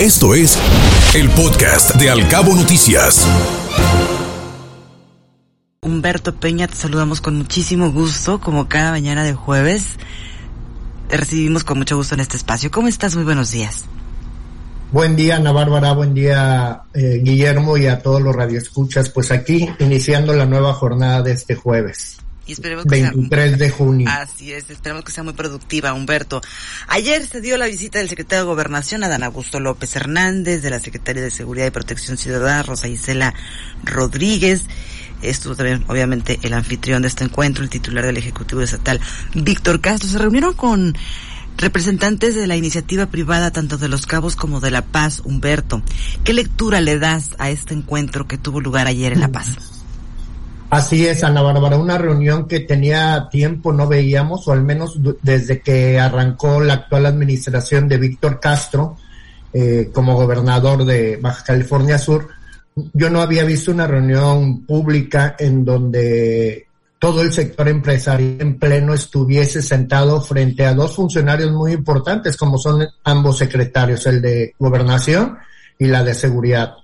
Esto es el podcast de Alcabo Noticias. Humberto Peña, te saludamos con muchísimo gusto, como cada mañana de jueves. Te recibimos con mucho gusto en este espacio. ¿Cómo estás? Muy buenos días. Buen día, Ana Bárbara, buen día, eh, Guillermo, y a todos los radioescuchas. Pues aquí, iniciando la nueva jornada de este jueves. Y esperemos que 23 sea, de junio. Así es, esperemos que sea muy productiva, Humberto. Ayer se dio la visita del secretario de Gobernación, Adán Augusto López Hernández, de la secretaria de Seguridad y Protección Ciudadana, Rosa Isela Rodríguez. Estuvo también, obviamente, el anfitrión de este encuentro, el titular del Ejecutivo Estatal, Víctor Castro. Se reunieron con representantes de la iniciativa privada, tanto de Los Cabos como de La Paz, Humberto. ¿Qué lectura le das a este encuentro que tuvo lugar ayer en La Paz? Así es, Ana Bárbara, una reunión que tenía tiempo no veíamos, o al menos desde que arrancó la actual administración de Víctor Castro eh, como gobernador de Baja California Sur, yo no había visto una reunión pública en donde todo el sector empresarial en pleno estuviese sentado frente a dos funcionarios muy importantes, como son ambos secretarios, el de gobernación y la de seguridad.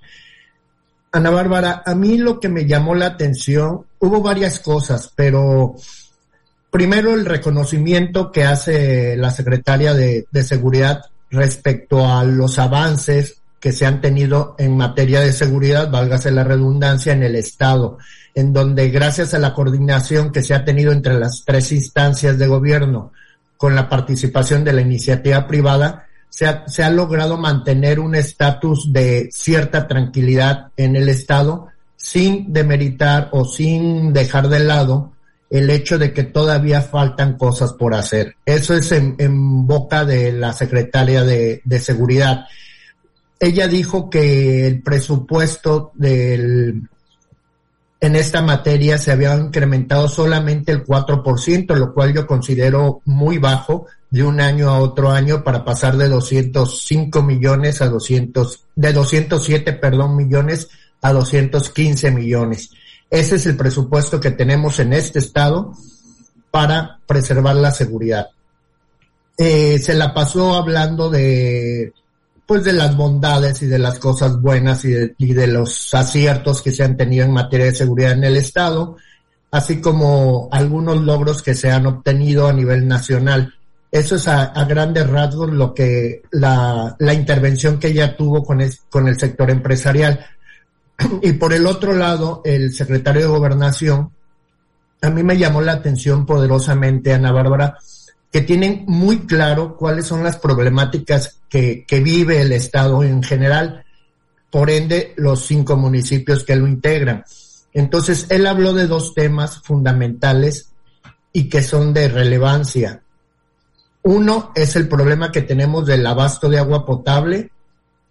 Ana Bárbara, a mí lo que me llamó la atención, hubo varias cosas, pero primero el reconocimiento que hace la secretaria de, de, Seguridad respecto a los avances que se han tenido en materia de seguridad, válgase la redundancia, en el Estado, en donde gracias a la coordinación que se ha tenido entre las tres instancias de gobierno, con la participación de la iniciativa privada, se ha, se ha logrado mantener un estatus de cierta tranquilidad en el Estado sin demeritar o sin dejar de lado el hecho de que todavía faltan cosas por hacer. Eso es en, boca de la secretaria de, de, Seguridad. Ella dijo que el presupuesto del, en esta materia se había incrementado solamente el 4%, lo cual yo considero muy bajo de un año a otro año para pasar de 205 millones a 200, de 207, perdón, millones a 215 millones. Ese es el presupuesto que tenemos en este estado para preservar la seguridad. Eh, se la pasó hablando de, pues de las bondades y de las cosas buenas y de, y de los aciertos que se han tenido en materia de seguridad en el estado, así como algunos logros que se han obtenido a nivel nacional eso es a, grandes rasgos lo que la, la intervención que ella tuvo con, el sector empresarial. Y por el otro lado, el secretario de Gobernación, a mí me llamó la atención poderosamente, Ana Bárbara, que tienen muy claro cuáles son las problemáticas que vive el Estado en general, por ende los cinco municipios que lo integran. Entonces, él habló de dos temas fundamentales y que son de relevancia. Uno es el problema que tenemos del abasto de agua potable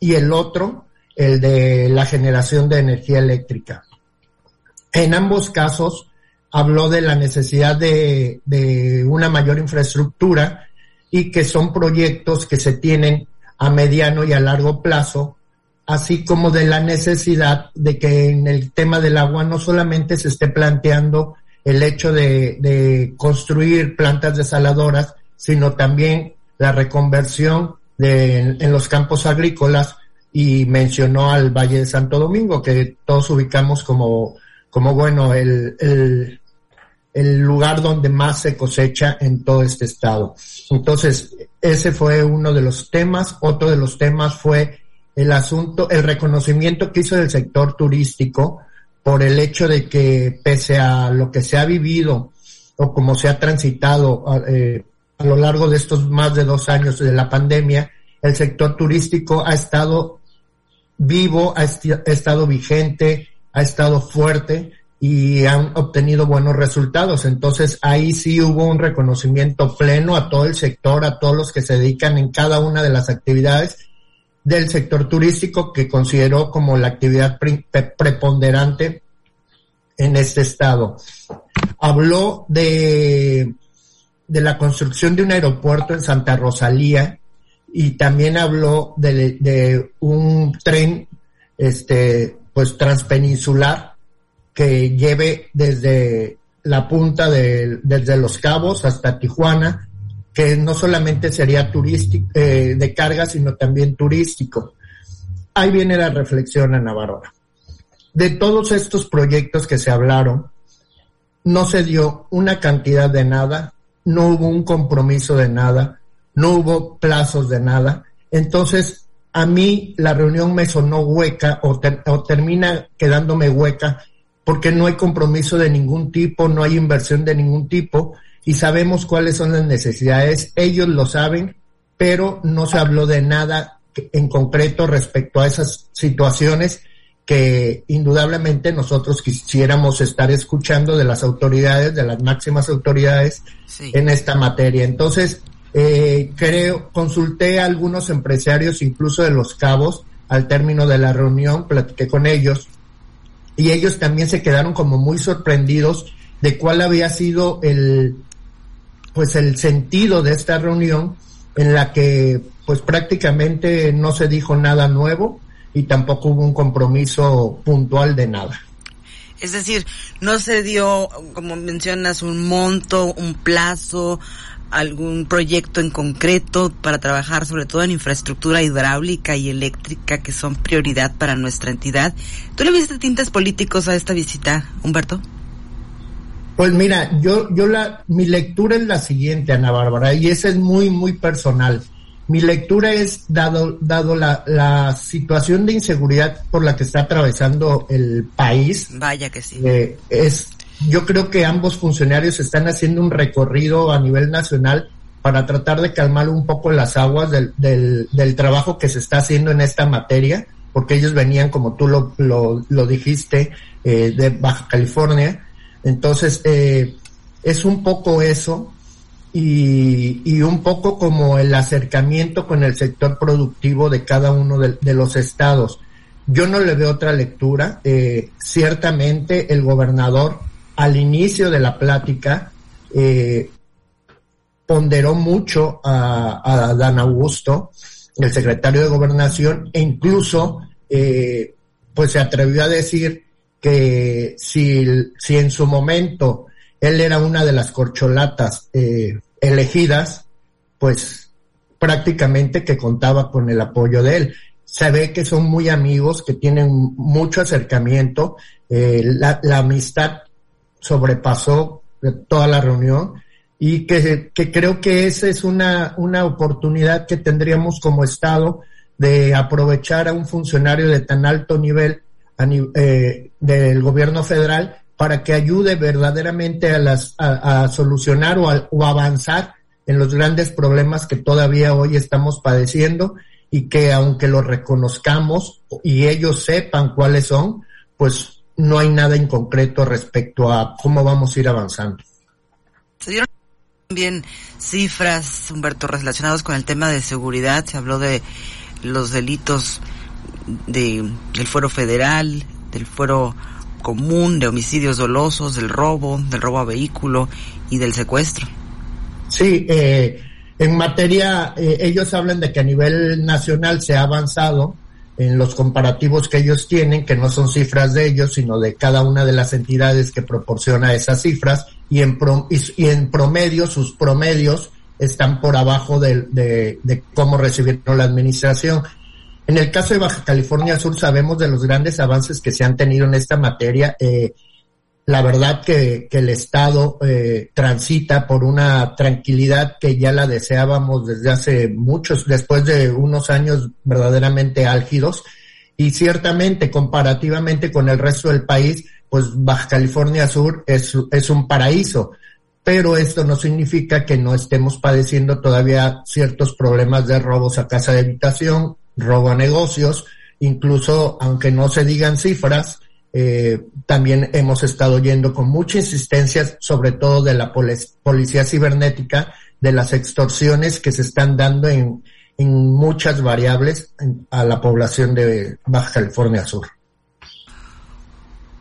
y el otro, el de la generación de energía eléctrica. En ambos casos, habló de la necesidad de, una mayor infraestructura y que son proyectos que se tienen a mediano y a largo plazo, así como de la necesidad de que en el tema del agua no solamente se esté planteando el hecho de construir plantas desaladoras, sino también la reconversión de, en, los campos agrícolas y mencionó al Valle de Santo Domingo, que todos ubicamos como, como bueno, el, el, el lugar donde más se cosecha en todo este estado. Entonces, ese fue uno de los temas. Otro de los temas fue el asunto, el reconocimiento que hizo el sector turístico por el hecho de que pese a lo que se ha vivido o como se ha transitado eh, a lo largo de estos más de dos años de la pandemia, el sector turístico ha estado vivo, ha, estado vigente, ha estado fuerte y han obtenido buenos resultados. Entonces ahí sí hubo un reconocimiento pleno a todo el sector, a todos los que se dedican en cada una de las actividades del sector turístico que consideró como la actividad pre preponderante en este estado. Habló de de la construcción de un aeropuerto en Santa Rosalía y también habló de, un tren, este, pues transpeninsular que lleve desde la punta de, desde Los Cabos hasta Tijuana, que no solamente sería turístico, eh, de carga, sino también turístico. ahí viene la reflexión, Ana Bárbara. De todos estos proyectos que se hablaron, no se dio una cantidad de nada, no hubo un compromiso de nada, no hubo plazos de nada. Entonces, a mí la reunión me sonó hueca o, o, termina quedándome hueca porque no hay compromiso de ningún tipo, no hay inversión de ningún tipo y sabemos cuáles son las necesidades. Ellos lo saben, pero no se habló de nada en concreto respecto a esas situaciones que indudablemente nosotros quisiéramos estar escuchando de las autoridades, de las máximas autoridades en esta materia. Entonces, eh, creo, consulté a algunos empresarios, incluso de los cabos, al término de la reunión, platiqué con ellos, y ellos también se quedaron como muy sorprendidos de cuál había sido el, pues el sentido de esta reunión en la que pues prácticamente no se dijo nada nuevo y tampoco hubo un compromiso puntual de nada. Es decir, no se dio, como mencionas, un monto, un plazo, algún proyecto en concreto para trabajar sobre todo en infraestructura hidráulica y eléctrica que son prioridad para nuestra entidad. ¿Tú le viste tintes políticos a esta visita, Humberto? Pues mira, yo, yo la, mi lectura es la siguiente, Ana Bárbara, y esa es muy, muy personal. Mi lectura es, dado, dado la, la situación de inseguridad por la que está atravesando el país. Vaya que sí. Eh, es, yo creo que ambos funcionarios están haciendo un recorrido a nivel nacional para tratar de calmar un poco las aguas del, del, del trabajo que se está haciendo en esta materia, porque ellos venían, como tú lo, lo, lo dijiste, eh, de Baja California entonces, eh, es un poco eso y, y, un poco como el acercamiento con el sector productivo de cada uno de, los estados. Yo no le veo otra lectura. Eh, ciertamente el gobernador al inicio de la plática eh, ponderó mucho a, a, Dan Augusto, el secretario de gobernación, e incluso eh, pues se atrevió a decir que si, si en su momento él era una de las corcholatas eh, elegidas, pues prácticamente que contaba con el apoyo de él. Se ve que son muy amigos, que tienen mucho acercamiento, eh, la, amistad sobrepasó toda la reunión y que, que creo que esa es una, una oportunidad que tendríamos como Estado de aprovechar a un funcionario de tan alto nivel eh, del gobierno federal para que ayude verdaderamente a, las, a, a solucionar o, a, o avanzar en los grandes problemas que todavía hoy estamos padeciendo y que aunque lo reconozcamos y ellos sepan cuáles son, pues no hay nada en concreto respecto a cómo vamos a ir avanzando. Se dieron también cifras, Humberto, relacionados con el tema de seguridad. Se habló de los delitos de, del fuero federal, del fuero común, de homicidios dolosos, del robo, del robo a vehículo y del secuestro. Sí, eh, en materia, eh, ellos hablan de que a nivel nacional se ha avanzado en los comparativos que ellos tienen, que no son cifras de ellos, sino de cada una de las entidades que proporciona esas cifras, y en, pro, y, y en promedio, sus promedios están por abajo de, de, de cómo recibieron la administración. En el caso de Baja California Sur sabemos de los grandes avances que se han tenido en esta materia. Eh, la verdad que, el Estado eh, transita por una tranquilidad que ya la deseábamos desde hace muchos, después de unos años verdaderamente álgidos. Y ciertamente, comparativamente con el resto del país, pues Baja California Sur es un paraíso. Pero esto no significa que no estemos padeciendo todavía ciertos problemas de robos a casa de habitación, robo a negocios, incluso aunque no se digan cifras, eh, también hemos estado yendo con mucha insistencia, sobre todo de la policía cibernética, de las extorsiones que se están dando en, en muchas variables a la población de Baja California Sur.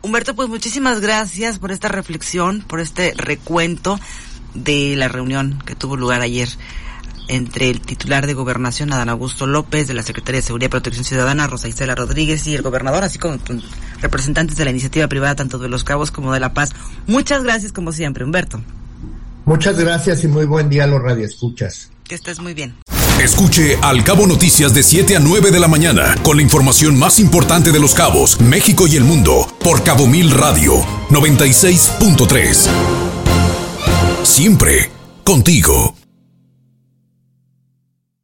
Humberto, pues muchísimas gracias por esta reflexión, por este recuento de la reunión que tuvo lugar ayer entre el titular de Gobernación, Adán Augusto López, de la Secretaría de Seguridad y Protección Ciudadana, Rosa Isela Rodríguez, y el gobernador, así como representantes de la iniciativa privada, tanto de Los Cabos como de La Paz. Muchas gracias, como siempre, Humberto. Muchas gracias y muy buen día a los radioescuchas. Que estés muy bien. Escuche Al Cabo Noticias de 7 a 9 de la mañana con la información más importante de los cabos, México y el mundo por Cabo Mil Radio 96.3. Siempre contigo.